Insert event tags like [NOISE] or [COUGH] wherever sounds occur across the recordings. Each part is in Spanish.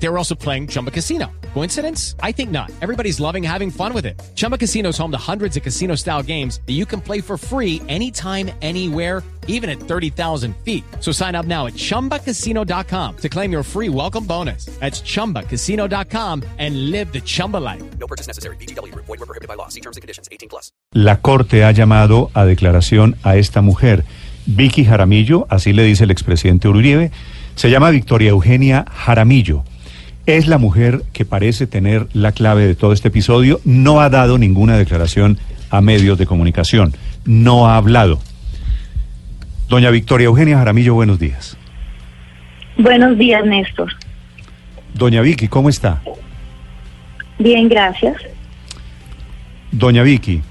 They were also playing Chumba Casino. Coincidence? I think not. Everybody's loving having fun with it. Chumba Casino is home to hundreds of casino style games that you can play for free anytime, anywhere, even at 30,000 feet. So sign up now at chumbacasino.com to claim your free welcome bonus. That's chumbacasino.com and live the Chumba life. No purchase necessary. BGW. Void were prohibited by law. See terms and conditions. 18 plus. La Corte ha llamado a declaración a esta mujer, Vicky Jaramillo, así le dice el expresidente Uribe, se llama Victoria Eugenia Jaramillo. Es la mujer que parece tener la clave de todo este episodio. No ha dado ninguna declaración a medios de comunicación. No ha hablado. Doña Victoria Eugenia Jaramillo, buenos días. Buenos días, Néstor. Doña Vicky, ¿cómo está? Bien, gracias. Doña Vicky,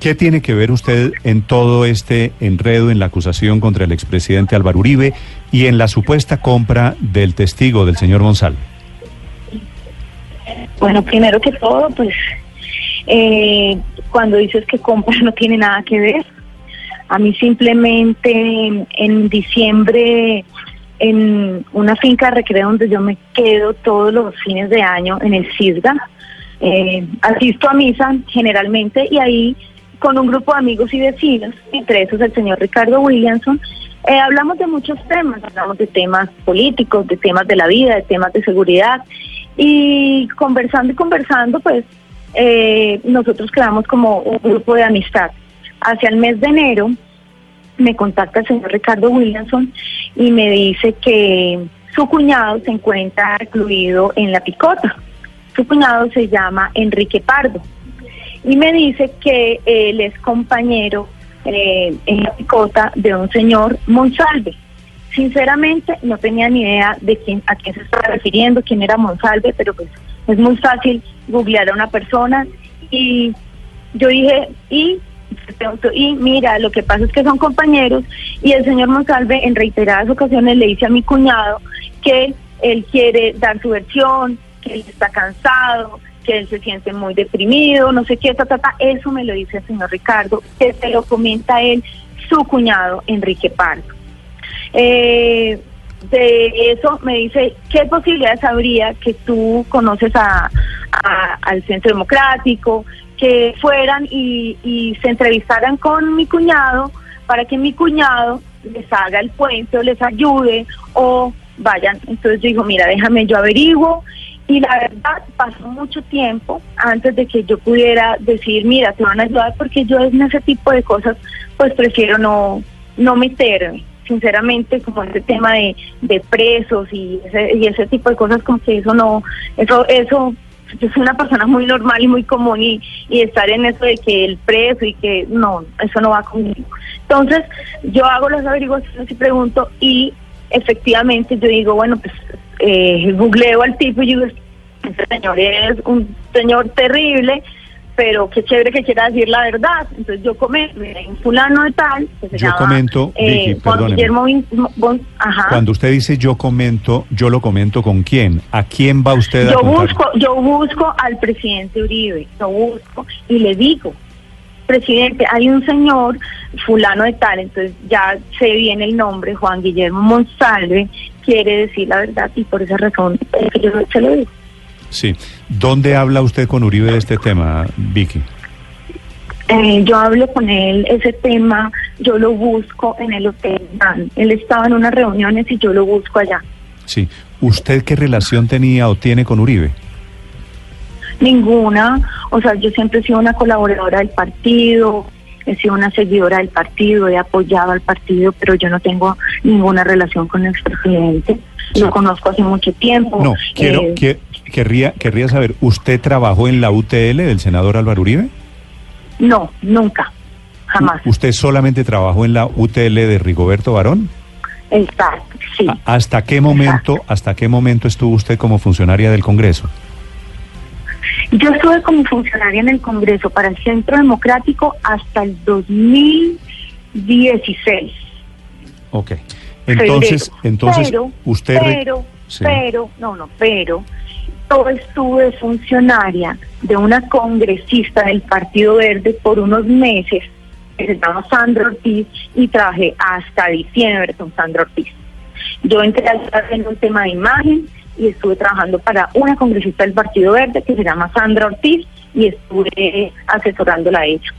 ¿qué tiene que ver usted en todo este enredo en la acusación contra el expresidente Álvaro Uribe y en la supuesta compra del testigo del señor González? Bueno, primero que todo, pues eh, cuando dices que compra no tiene nada que ver. A mí simplemente en diciembre en una finca de recreo donde yo me quedo todos los fines de año en el CISGA. Eh, asisto a misa generalmente y ahí con un grupo de amigos y vecinos, entre esos el señor Ricardo Williamson, eh, hablamos de muchos temas, hablamos de temas políticos, de temas de la vida, de temas de seguridad y conversando y conversando pues eh, nosotros creamos como un grupo de amistad. Hacia el mes de enero me contacta el señor Ricardo Williamson y me dice que su cuñado se encuentra incluido en la picota. Su cuñado se llama Enrique Pardo y me dice que él es compañero eh, en la picota de un señor Monsalve. Sinceramente no tenía ni idea de quién a quién se estaba refiriendo, quién era Monsalve, pero pues es muy fácil googlear a una persona y yo dije, y y mira, lo que pasa es que son compañeros y el señor Monsalve en reiteradas ocasiones le dice a mi cuñado que él quiere dar su versión, que él está cansado, que él se siente muy deprimido, no sé qué, ta, ta, ta. eso me lo dice el señor Ricardo, que se lo comenta él, su cuñado Enrique Pardo. Eh, de eso me dice, ¿qué posibilidades habría que tú conoces a, al Centro Democrático, que fueran y, y se entrevistaran con mi cuñado para que mi cuñado les haga el puente o les ayude o vayan. Entonces yo digo, mira, déjame yo averiguo. Y la verdad, pasó mucho tiempo antes de que yo pudiera decir, mira, te van a ayudar, porque yo en ese tipo de cosas, pues prefiero no, no meterme. Sinceramente, como ese tema de, de presos y ese, y ese tipo de cosas, como que eso no, eso, eso yo soy una persona muy normal y muy común y, estar en eso de que el preso y que no, eso no va conmigo. Entonces, yo hago las averiguaciones y pregunto y efectivamente yo digo, bueno, pues eh, googleo al tipo y digo, este señor es un señor terrible, pero qué chévere que quiera decir la verdad. Entonces yo comento, un fulano de tal, que se Yo llama, comento, eh, Juan. Guillermo Bon- ajá. Cuando usted dice yo comento, yo lo comento con quién. ¿A quién va usted a Yo contar? busco, yo busco al presidente Uribe, lo busco y le digo, presidente, hay un señor fulano de tal, entonces ya se viene el nombre, Juan Guillermo Monsalve, quiere decir la verdad y por esa razón es que yo se lo digo. Sí. ¿Dónde habla usted con Uribe de este tema, Vicky? Eh, yo hablo con él ese tema, yo lo busco en el hotel. Él estaba en unas reuniones y yo lo busco allá. Sí. ¿Usted qué relación tenía o tiene con Uribe? Ninguna, o sea, yo siempre he sido una colaboradora del partido, he sido una seguidora del partido, he apoyado al partido, pero yo no tengo ninguna relación con el expresidente. Lo conozco hace mucho tiempo. No, quiero, Eh, que- querría, querría saber, ¿usted trabajó en la UTL del senador Álvaro Uribe? No, nunca, jamás. ¿Usted solamente trabajó en la UTL de Rigoberto Barón? Exacto, sí. ¿A- ¿Hasta qué momento, hasta qué momento estuvo usted como funcionaria del Congreso? Yo estuve como funcionaria en el Congreso para el Centro Democrático hasta el 2016. Ok. Entonces, febrero. entonces pero, usted pero, Sí. pero, no, no, pero yo estuve funcionaria de una congresista del Partido Verde por unos meses, que se llama Sandra Ortiz, y trabajé hasta diciembre con Sandra Ortiz. Yo entré al en un tema de imagen y estuve trabajando para una congresista del Partido Verde que se llama Sandra Ortiz y estuve asesorándola a ella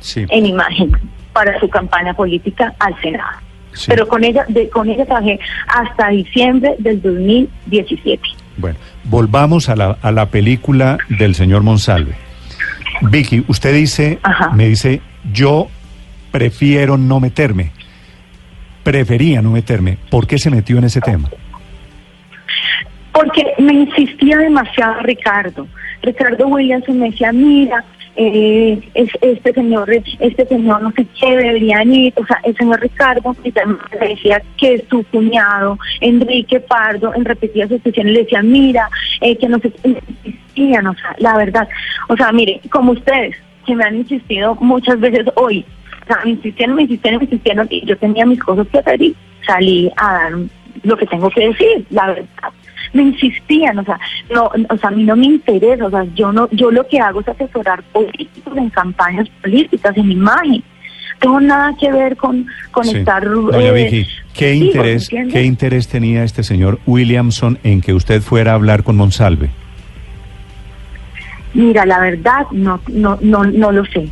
Sí. en imagen para su campaña política al Senado. Sí. Pero con ella, de, con ella trabajé hasta diciembre del 2017. Bueno, volvamos a la, a la película del señor Monsalve. Vicky, usted dice, Ajá. me dice, yo prefiero no meterme. Prefería no meterme. ¿Por qué se metió en ese tema? Porque me insistía demasiado Ricardo. Ricardo Williamson me decía, mira, eh, es- este señor, este señor no sé qué deberían ir, o sea, el señor Ricardo me decía que su cuñado, Enrique Pardo, en repetidas ocasiones le decía, mira, eh, que no sé, insistían, o sea, la verdad, o sea, mire, como ustedes, que me han insistido muchas veces hoy, o sea, me insistieron, me insistieron, me insistieron, y yo tenía mis cosas que hacer y salí a dar lo que tengo que decir, la verdad me insistían, o sea, no, o sea, a mí no me interesa, o sea, yo no, yo lo que hago es asesorar políticos en campañas políticas, en imagen. Tengo nada que ver con, con Sí. estar. Doña eh, Vicky, ¿qué interés. ¿qué interés tenía este señor Williamson en que usted fuera a hablar con Monsalve? Mira, la verdad, no, no, no, no lo sé.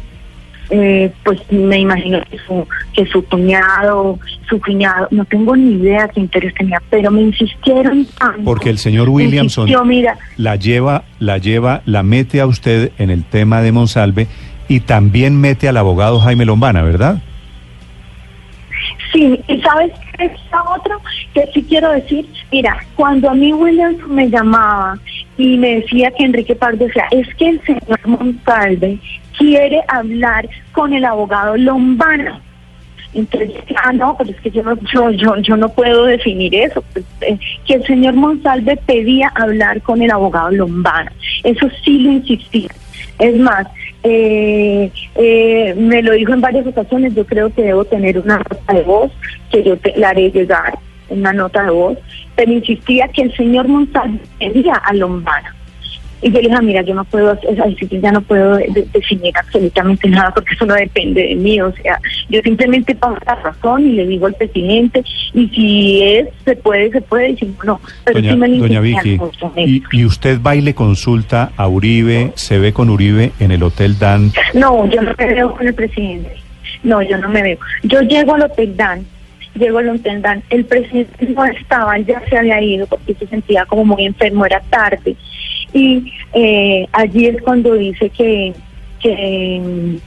Eh, pues me imagino que su, que su cuñado, su cuñado, no tengo ni idea qué interés tenía, pero me insistieron tanto. Porque el señor Williamson insistió, mira, la lleva, la lleva, la mete a usted en el tema de Monsalve y también mete al abogado Jaime Lombana, ¿verdad? Sí, y sabes qué es la otra que sí quiero decir, mira, cuando a mí Williams me llamaba y me decía que Enrique Pardo, sea, es que el señor Montalve quiere hablar con el abogado Lombana. Entonces, ah, no, pero es que yo no, yo, yo, yo no puedo definir eso. pues, eh, que el señor Monsalve pedía hablar con el abogado Lombana. Eso sí lo insistía. Es más, eh, eh, me lo dijo en varias ocasiones, yo creo que debo tener una nota de voz, que yo te, la haré llegar, una nota de voz, pero insistía que el señor Monsalve pedía a Lombana. Y yo le dije, "Ah, mira, yo no puedo, así que ya no puedo de- de- definir absolutamente nada porque eso no depende de mí. O sea, yo simplemente paso la razón y le digo al presidente, y si es, se puede, se puede, y si no, no. Pero Doña, sí me doña Vicky, y, y usted va y le consulta a Uribe, se ve con Uribe en el Hotel Dan. No, yo no me veo con el presidente. No, yo no me veo. Yo llego al Hotel Dan, llego al Hotel Dan, el presidente no estaba, ya se había ido porque se sentía como muy enfermo, era tarde. Y eh, allí es cuando dice que, que,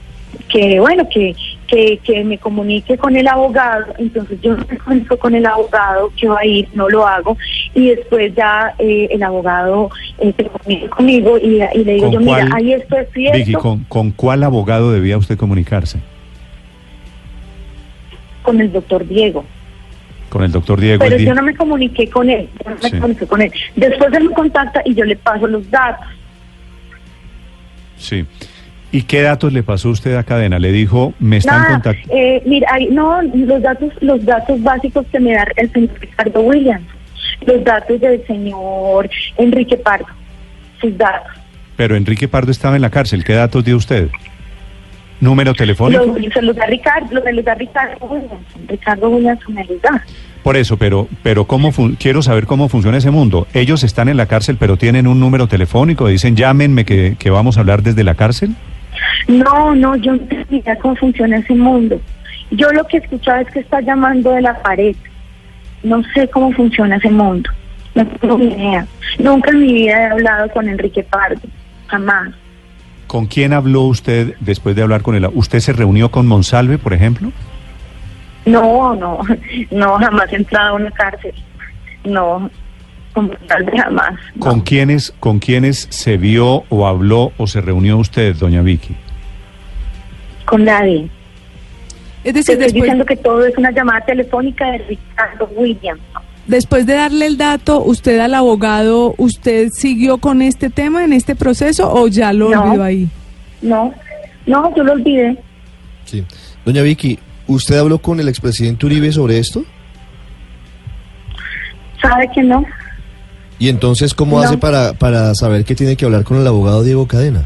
que bueno, que, que, que me comunique con el abogado. Entonces yo no me comunico con el abogado que va a ir, no lo hago. Y después ya eh, el abogado eh, se comunica conmigo y, y le digo ¿Con yo, mira, ahí esto es cierto. Vicky, ¿con, ¿con cuál abogado debía usted comunicarse? con el doctor Diego. Con el doctor Diego. Pero yo no me comuniqué con él, yo no me Sí. comuniqué con él. Después él me contacta y yo le paso los datos. Sí. ¿Y qué datos le pasó usted a cadena? Le dijo, me están Nada, contactando. eh, mira, ahí- no, los datos, los datos básicos que me da el señor Ricardo Williams, los datos del señor Enrique Pardo, sus datos. Pero Enrique Pardo estaba en la cárcel. ¿Qué datos dio usted? ¿Número telefónico? Se los da Ricardo, da Ricardo Williams, Ricardo Williams me los da. Por eso, pero, pero ¿cómo fun- quiero saber cómo funciona ese mundo. Ellos están en la cárcel, pero tienen un número telefónico. Dicen, llámenme que, que vamos a hablar desde la cárcel. No, no, yo no idea cómo funciona ese mundo. Yo lo que he escuchado es que está llamando de la pared. No sé cómo funciona ese mundo. No tengo ni idea. Nunca en mi vida he hablado con Enrique Pardo. Jamás. ¿Con quién habló usted después de hablar con él? ¿Usted se reunió con Monsalve, por ejemplo? No, no, no, jamás he entrado a una cárcel. No, como tal vez jamás. no. ¿Con quiénes, con quiénes se vio o habló o se reunió usted, doña Vicky? Con nadie. Es Te decir, estoy después, diciendo que todo es una llamada telefónica de Ricardo Williams. Después de darle el dato, usted al abogado, ¿usted siguió con este tema en este proceso o ya lo No. olvidó ahí? No, no, yo lo olvidé. Sí. Doña Vicky, ¿usted habló con el expresidente Uribe sobre esto? ¿Sabe que no? ¿Y entonces cómo No. hace para, para saber que tiene que hablar con el abogado Diego Cadena?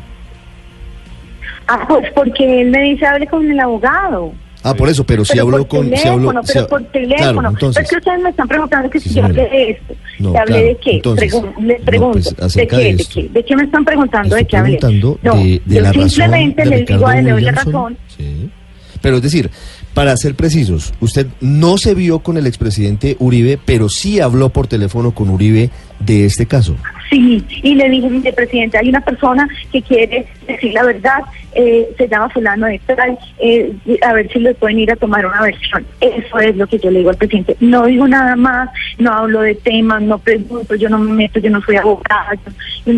Ah, pues porque él me dice, hable con el abogado. Ah, por eso, pero si pero habló por con... si teléfono, habló, si pero ha- por teléfono. Claro, entonces... es que ustedes me están preguntando que Sí, si yo hablé de esto. No, ¿Que hablé claro, de qué? entonces, Pregun- les no, pregunto. pues, ¿De qué? de ¿De, esto. qué? ¿De qué me están preguntando? ¿De qué hablé? preguntando No, de, de yo la simplemente les digo, a le doy la razón. Sí. Pero es decir, para ser precisos, usted no se vio con el expresidente Uribe, pero sí habló por teléfono con Uribe de este caso. Sí, y le dije, mire, presidente, hay una persona que quiere decir la verdad, eh, se llama fulano de tal, eh, a ver si le pueden ir a tomar una versión. Eso es lo que yo le digo al presidente. No digo nada más, no hablo de temas, no pregunto, yo no me meto, yo no soy abogada, yo-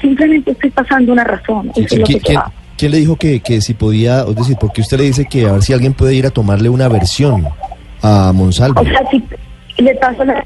simplemente estoy pasando una razón. Eso es lo que ¿Qui- yo ¿Quién, hago. quién le dijo que, que si podía, es decir, porque usted le dice que a ver si alguien puede ir a tomarle una versión a Monsalve? O sea, si le paso la...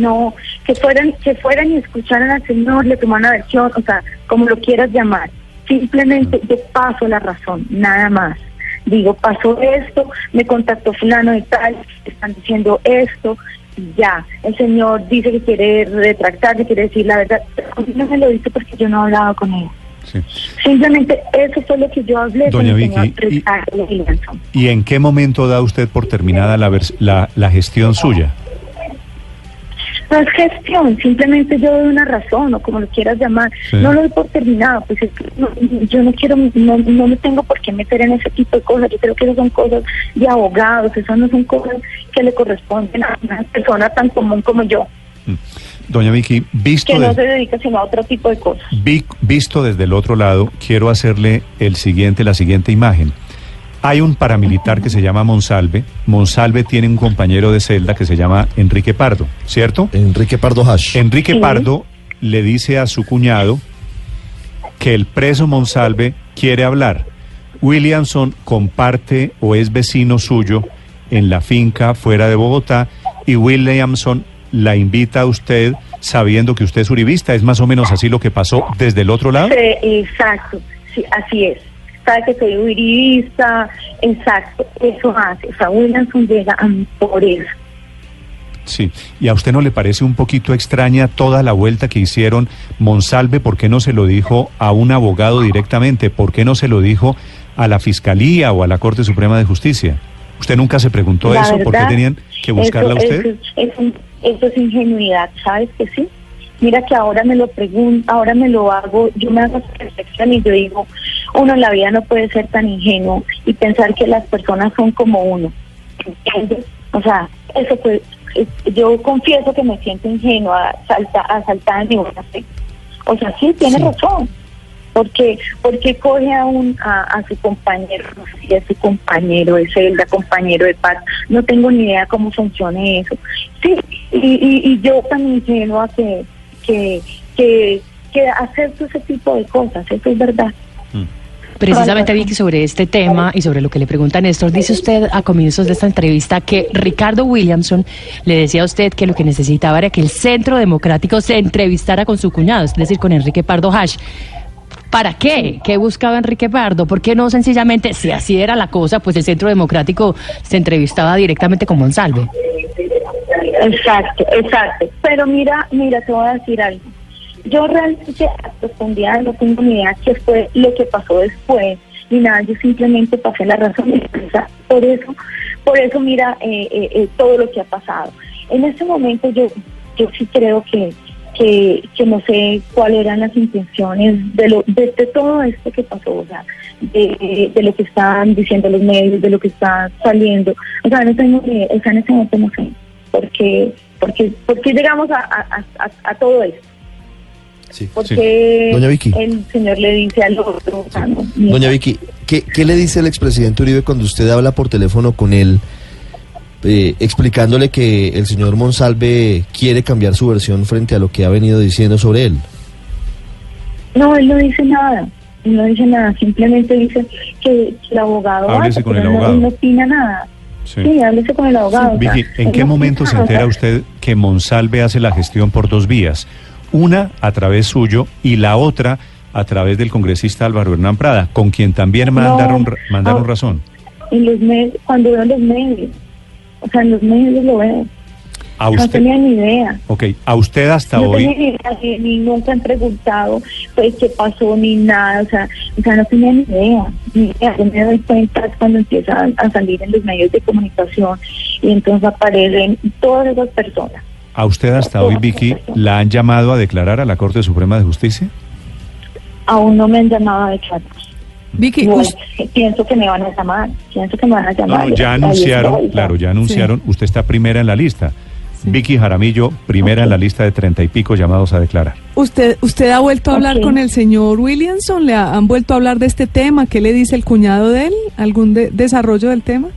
No, que fueran, que fueran y escucharan al Señor, le tomaran una versión, o sea, como lo quieras llamar. Simplemente yo paso la razón, nada más. Digo, pasó esto, me contactó fulano de tal, están diciendo esto, y ya. El Señor dice que quiere retractarse, quiere decir la verdad. Pero a mí no me lo dice porque yo no he hablado con él. Sí. Simplemente eso fue lo que yo hablé Doña con el Vicky, señor y-. ¿Y en qué momento da usted por terminada la, la, la gestión suya? No es gestión, simplemente yo doy una razón o como lo quieras llamar. Sí. No lo doy por terminado, pues es que no- yo no quiero, no, no me tengo por qué meter en ese tipo de cosas. Yo creo que esas son cosas de abogados, esas no son cosas que le corresponden a una persona tan común como yo, Doña Vicky, visto, que no se dedica sino a otro tipo de cosas. vi- visto desde el otro lado, quiero hacerle el siguiente, la siguiente imagen. Hay un paramilitar que se llama Monsalve. Monsalve tiene un compañero de celda que se llama Enrique Pardo, ¿cierto? Enrique Pardo Hash. Enrique Sí. Pardo le dice a su cuñado que el preso Monsalve quiere hablar. Williamson comparte o es vecino suyo en la finca fuera de Bogotá y Williamson la invita a usted sabiendo que usted es uribista. ¿Es más o menos así lo que pasó desde el otro lado? Sí, exacto, sí, así es. Sabe que soy uribista, exacto, eso hace. O sea, Williamson llega a mí por eso. Sí. ¿Y a usted no le parece un poquito extraña toda la vuelta que hicieron Monsalve? ¿Por qué no se lo dijo a un abogado directamente? ¿Por qué no se lo dijo a la Fiscalía o a la Corte Suprema de Justicia? ¿Usted nunca se preguntó La eso? ¿Por qué verdad, tenían que buscarla a usted? Eso, es- eso es- eso es ingenuidad, ¿sabes que sí? Mira que ahora me lo pregunto, ahora me lo hago, yo me hago esa reflexión y yo digo, uno en la vida no puede ser tan ingenuo y pensar que las personas son como uno. ¿Entiendes? O sea, eso eh, yo confieso que me siento ingenua, salta, asaltada en mi buena fe. O sea, sí, tiene Sí. razón. Porque, porque coge a, un, a, a su compañero, no sé si es su compañero de celda, compañero de paz, no tengo ni idea cómo funcione eso. Sí, y, y, y yo tan ingenua que, que, que, que acepto ese tipo de cosas, eso es verdad. Precisamente, Vicky, sobre este tema y sobre lo que le pregunta Néstor, dice usted a comienzos de esta entrevista que Ricardo Williamson le decía a usted que lo que necesitaba era que el Centro Democrático se entrevistara con su cuñado, es decir, con Enrique Pardo Hash. ¿Para qué? ¿Qué buscaba Enrique Pardo? ¿Por qué no sencillamente, si así era la cosa, pues el Centro Democrático se entrevistaba directamente con Monsalve? Exacto, exacto. Pero mira, mira, te voy a decir algo. Yo realmente a profundidad no tengo ni idea qué fue lo que pasó después, ni nada, yo simplemente pasé la razón. Sea, por eso, por eso mira eh, eh, eh, todo lo que ha pasado. En este momento yo, yo sí creo que, que, que no sé cuáles eran las intenciones de, lo, de, de todo esto que pasó, o sea, de, de lo que están diciendo los medios, de lo que está saliendo. O sea, no tengo ni o sea, en este momento no sé porque porque porque llegamos a, a, a, a todo esto Sí. porque Doña Vicky. el señor le dice al otro no, ni- Doña Vicky, ¿qué, qué le dice el expresidente Uribe cuando usted habla por teléfono con él, eh, explicándole que el señor Monsalve quiere cambiar su versión frente a lo que ha venido diciendo sobre él? no él no dice nada él no dice nada simplemente dice que el abogado Háblese con el no- abogado. no opina nada Sí. sí, háblese con el abogado o sea, Vicky, ¿en qué no momento se entera usted que Monsalve hace la gestión por dos vías? Una a través suyo y la otra a través del congresista Álvaro Hernán Prada, con quien también mandaron, ra- mandaron ah. razón. en los medios cuando veo los medios o sea en los medios lo veo A No usted, tenía ni idea. ok, a usted hasta no tenía hoy, ni idea, ni, ni nunca han preguntado pues qué pasó ni nada, o sea, o sea, no tenía ni idea, ni idea. Yo me doy cuenta cuando empiezan a salir en los medios de comunicación y entonces aparecen todas esas personas. A usted hasta hoy, Vicky, ¿la han llamado a declarar a la Corte Suprema de Justicia? Aún no me han llamado a declarar. Vicky, No, us- pienso que me van a llamar, pienso que me van a llamar. no, ya anunciaron, claro, ya anunciaron, usted está primera en la lista. Sí. Vicky Jaramillo, primera en la lista de treinta y pico llamados a declarar. ¿usted usted ha vuelto a hablar Ok. con el señor Williamson? ¿Le ha- han vuelto a hablar de este tema? ¿Qué le dice el cuñado de él? ¿Algún de- desarrollo del tema?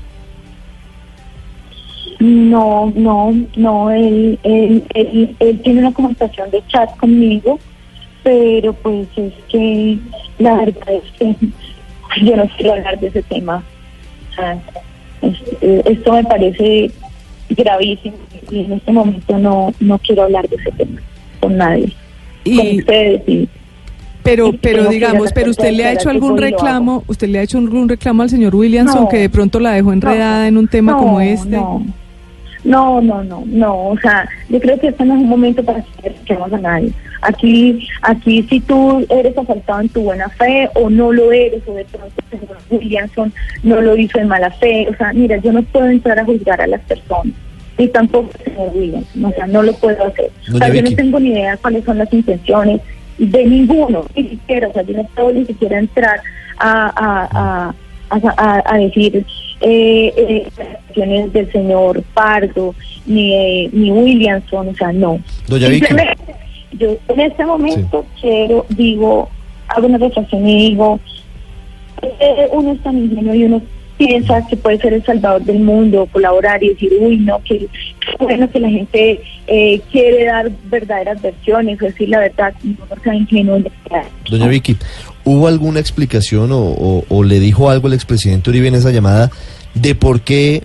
No, no, no, él, él, él, él tiene una conversación de chat conmigo, pero pues es que la verdad es que [LAUGHS] yo no quiero hablar de ese tema. O sea, es- eh, esto me parece gravísimo y en este momento no, no quiero hablar de ese tema con nadie, con Y, ustedes y pero, y pero digamos, pero usted le ha hecho algún reclamo, usted le ha hecho algún reclamo al señor Williamson No. que de pronto la dejó enredada en un tema No, como este. No. No, no, no, no, o sea, yo creo que este no es un momento para que a nadie. Aquí, aquí si tú eres asaltado en tu buena fe o no lo eres, o de pronto señor Williamson no lo hizo en mala fe, o sea, mira, yo no puedo entrar a juzgar a las personas, ni tampoco señor Williamson, o sea, no lo puedo hacer. O sea, yo no tengo ni idea cuáles son las intenciones de ninguno, ni siquiera, o sea, yo no puedo ni siquiera entrar a, a, a, a, a- a decir eh, eh, acciones del señor Pardo, ni, eh, ni Williamson, o sea, no. Doña Vicky. Yo en este momento quiero, digo, hago una reflexión y digo, eh, uno es tan ingenuo y uno piensa que puede ser el salvador del mundo, colaborar y decir, uy, no, que bueno que la gente eh, quiere dar verdaderas versiones, decir la verdad, y uno sea ingenuo. Doña Vicky, ¿hubo alguna explicación o, o- o le dijo algo el expresidente Uribe en esa llamada de por qué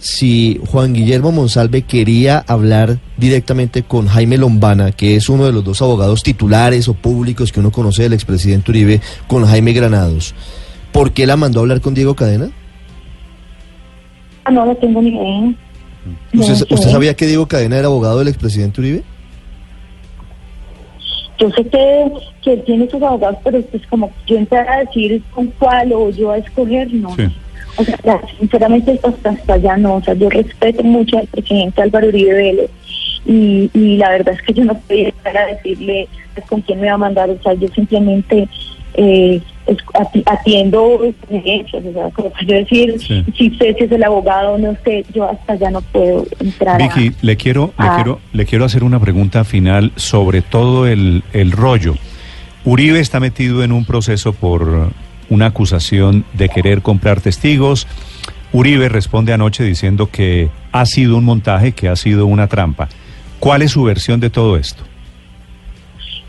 si Juan Guillermo Monsalve quería hablar directamente con Jaime Lombana, que es uno de los dos abogados titulares o públicos que uno conoce del expresidente Uribe, con Jaime Granados, ¿por qué la mandó a hablar con Diego Cadena? Ah, no, no tengo ni idea. No ¿Usted, sé. usted sabía que Diego Cadena era abogado del expresidente Uribe? Yo sé que, que él tiene sus abogados, pero es como yo entrar a decir con cuál o yo a escoger, no. Sí. O sea, ya, sinceramente hasta, hasta allá no. O sea, yo respeto mucho al presidente Álvaro Uribe Vélez y, y la verdad es que yo no podía estar a decirle pues, con quién me va a mandar. O sea, yo simplemente eh, atiendo exigencias. O sea, como yo decir Sí. si sé si es el abogado no sé, yo hasta allá no puedo entrar. a- Vicky, le quiero, le quiero, le quiero hacer una pregunta final sobre todo el, el rollo. Uribe está metido en un proceso por una acusación de querer comprar testigos. Uribe responde anoche diciendo que ha sido un montaje, que ha sido una trampa. ¿Cuál es su versión de todo esto?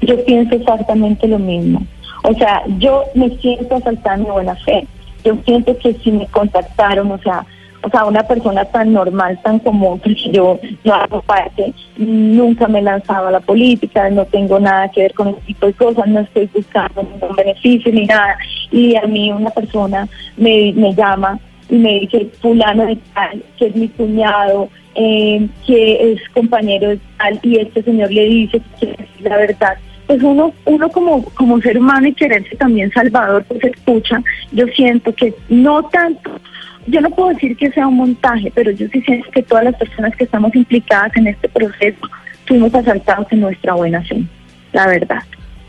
Yo pienso exactamente lo mismo. O sea, yo me siento asaltada en mi buena fe. Yo siento que si me contactaron, o sea, o sea, una persona tan normal, tan común, porque yo no hago parte, nunca me he lanzado a la política, no tengo nada que ver con ese tipo de cosas, no estoy buscando ningún beneficio ni nada. Y a mí una persona me, me llama y me dice, fulano de tal, que es mi cuñado, eh, que es compañero de tal, y este señor le dice que decir la verdad. Pues uno, uno como, como ser humano y quererse también salvador, pues escucha, yo siento que no tanto, yo no puedo decir que sea un montaje, pero yo sí siento que todas las personas que estamos implicadas en este proceso fuimos asaltados en nuestra buena fe, la verdad.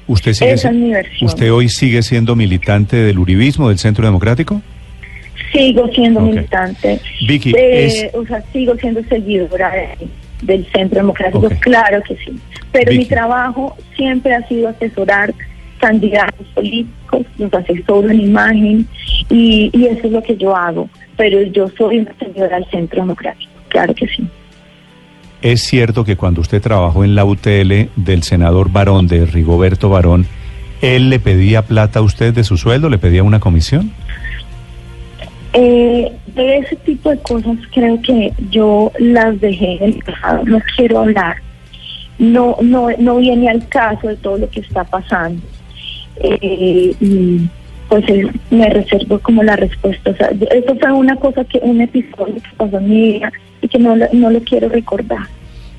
¿Usted, sigue, Esa es mi versión. ¿Usted hoy sigue siendo militante del Uribismo, del Centro Democrático? Sigo siendo militante. Vicky, Eh, es- O sea, sigo siendo seguidora de- del Centro Democrático, claro que sí. Pero mi trabajo siempre ha sido asesorar candidatos políticos, los asesoro en imagen y, y eso es lo que yo hago. Pero yo soy una seguidora del Centro Democrático, claro que sí. ¿Es cierto que cuando usted trabajó en la UTL del senador Barón, de Rigoberto Barón, él le pedía plata a usted de su sueldo, le pedía una comisión? Eh, de ese tipo de cosas creo que yo las dejé en el pasado, no quiero hablar. No, no, no viene al caso de todo lo que está pasando. Eh, y pues eh, me reservo como la respuesta. O sea, eso fue una cosa que, un episodio que pasó en mi vida y que no, no lo quiero recordar.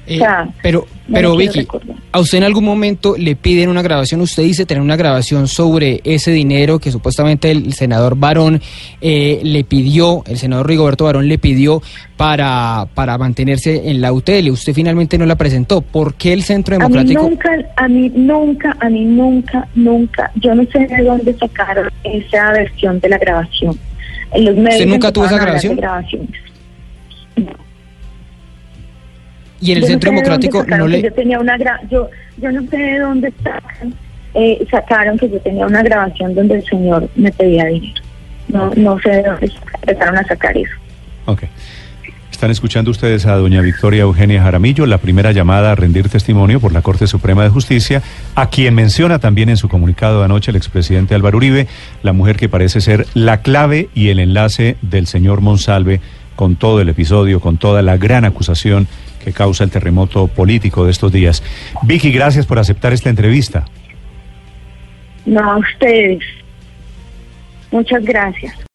Eh, pero, pero Vicky, a usted en algún momento le piden una grabación, usted dice tener una grabación sobre ese dinero que supuestamente el senador Barón eh, le pidió, el senador Rigoberto Barón le pidió para, para mantenerse en la UTL. Usted finalmente no la presentó. ¿Por qué el Centro A mí Democrático? nunca, a mí nunca, a mí nunca, nunca, yo no sé de dónde sacaron esa versión de la grabación. En los medios nunca tuvo esa grabación? Y en el Yo no Centro sé de dónde Democrático sacaron no le... Yo tenía una gra yo, yo no sé de dónde sacan, eh, sacaron que yo tenía una grabación donde el señor me pedía dinero. No, no sé de dónde empezaron a sacar eso. Ok. Están escuchando ustedes a doña Victoria Eugenia Jaramillo, la primera llamada a rendir testimonio por la Corte Suprema de Justicia, a quien menciona también en su comunicado de anoche el expresidente Álvaro Uribe, la mujer que parece ser la clave y el enlace del señor Monsalve con todo el episodio, con toda la gran acusación que causa el terremoto político de estos días. Vicky, gracias por aceptar esta entrevista. No a ustedes. Muchas gracias.